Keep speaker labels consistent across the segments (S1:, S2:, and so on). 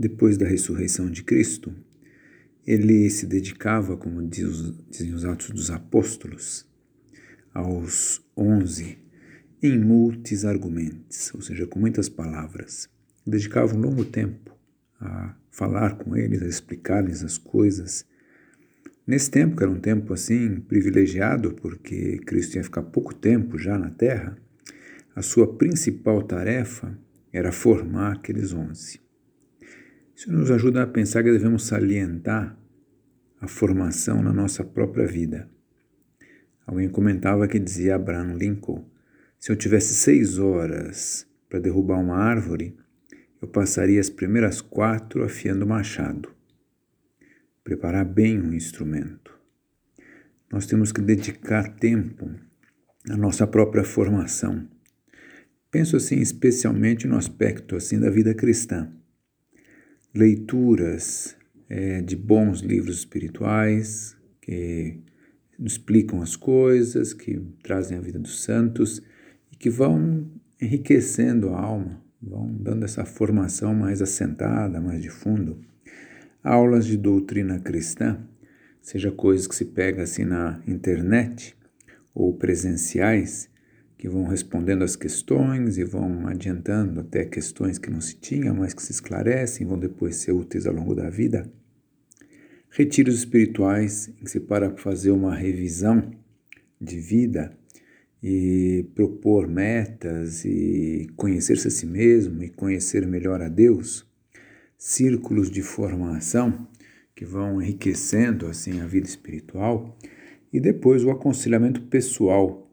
S1: depois da ressurreição de Cristo, ele se dedicava, como dizem os Atos dos Apóstolos, aos onze, em multis argumentos, ou seja, com muitas palavras. Dedicava um longo tempo a falar com eles, a explicar-lhes as coisas. Nesse tempo, que era um tempo assim privilegiado, porque Cristo ia ficar pouco tempo já na terra, a sua principal tarefa era formar aqueles onze. Isso nos ajuda a pensar que devemos salientar a formação na nossa própria vida. Alguém comentava que dizia Abraham Lincoln: se eu tivesse seis horas para derrubar uma árvore, eu passaria as primeiras quatro afiando o machado. Preparar bem um instrumento. Nós temos que dedicar tempo à nossa própria formação. Penso assim especialmente no aspecto assim da vida cristã. Leituras é, de bons livros espirituais que explicam as coisas, que trazem a vida dos santos e que vão enriquecendo a alma, vão dando essa formação mais assentada, mais de fundo. Aulas de doutrina cristã, seja coisas que se pega assim na internet ou presenciais, que vão respondendo as questões e vão adiantando até questões que não se tinha, mas que se esclarecem, vão depois ser úteis ao longo da vida. Retiros espirituais em que se para fazer uma revisão de vida e propor metas e conhecer-se a si mesmo e conhecer melhor a Deus, círculos de formação que vão enriquecendo assim a vida espiritual. E depois o aconselhamento pessoal,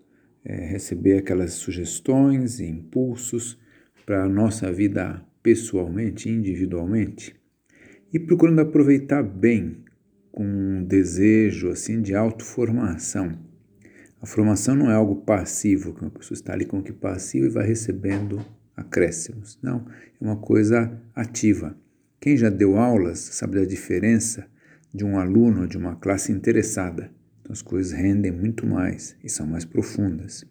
S1: é, receber aquelas sugestões e impulsos para a nossa vida pessoalmente, individualmente e procurando aproveitar bem com um desejo assim de autoformação. A formação não é algo passivo, que uma pessoa está ali como que passiva e vai recebendo acréscimos. Não, é uma coisa ativa. Quem já deu aulas sabe da diferença de um aluno de uma classe interessada. Então as coisas rendem muito mais e são mais profundas.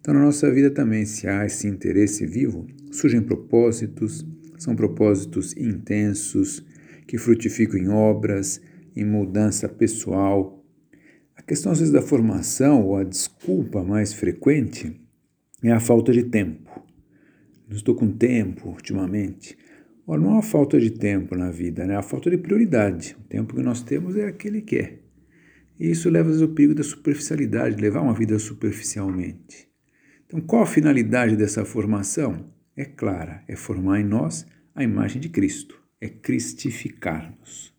S1: Então na nossa vida também, se há esse interesse vivo, surgem propósitos, são propósitos intensos, que frutificam em obras, em mudança pessoal. A questão, às vezes, da formação, ou a desculpa mais frequente, é a falta de tempo. Não estou com tempo ultimamente. Ora, não há falta de tempo na vida, né? há falta de prioridade. O tempo que nós temos é aquele que é. E isso leva ao perigo da superficialidade, levar uma vida superficialmente. Então, qual a finalidade dessa formação? É clara, é formar em nós a imagem de Cristo, é cristificar-nos.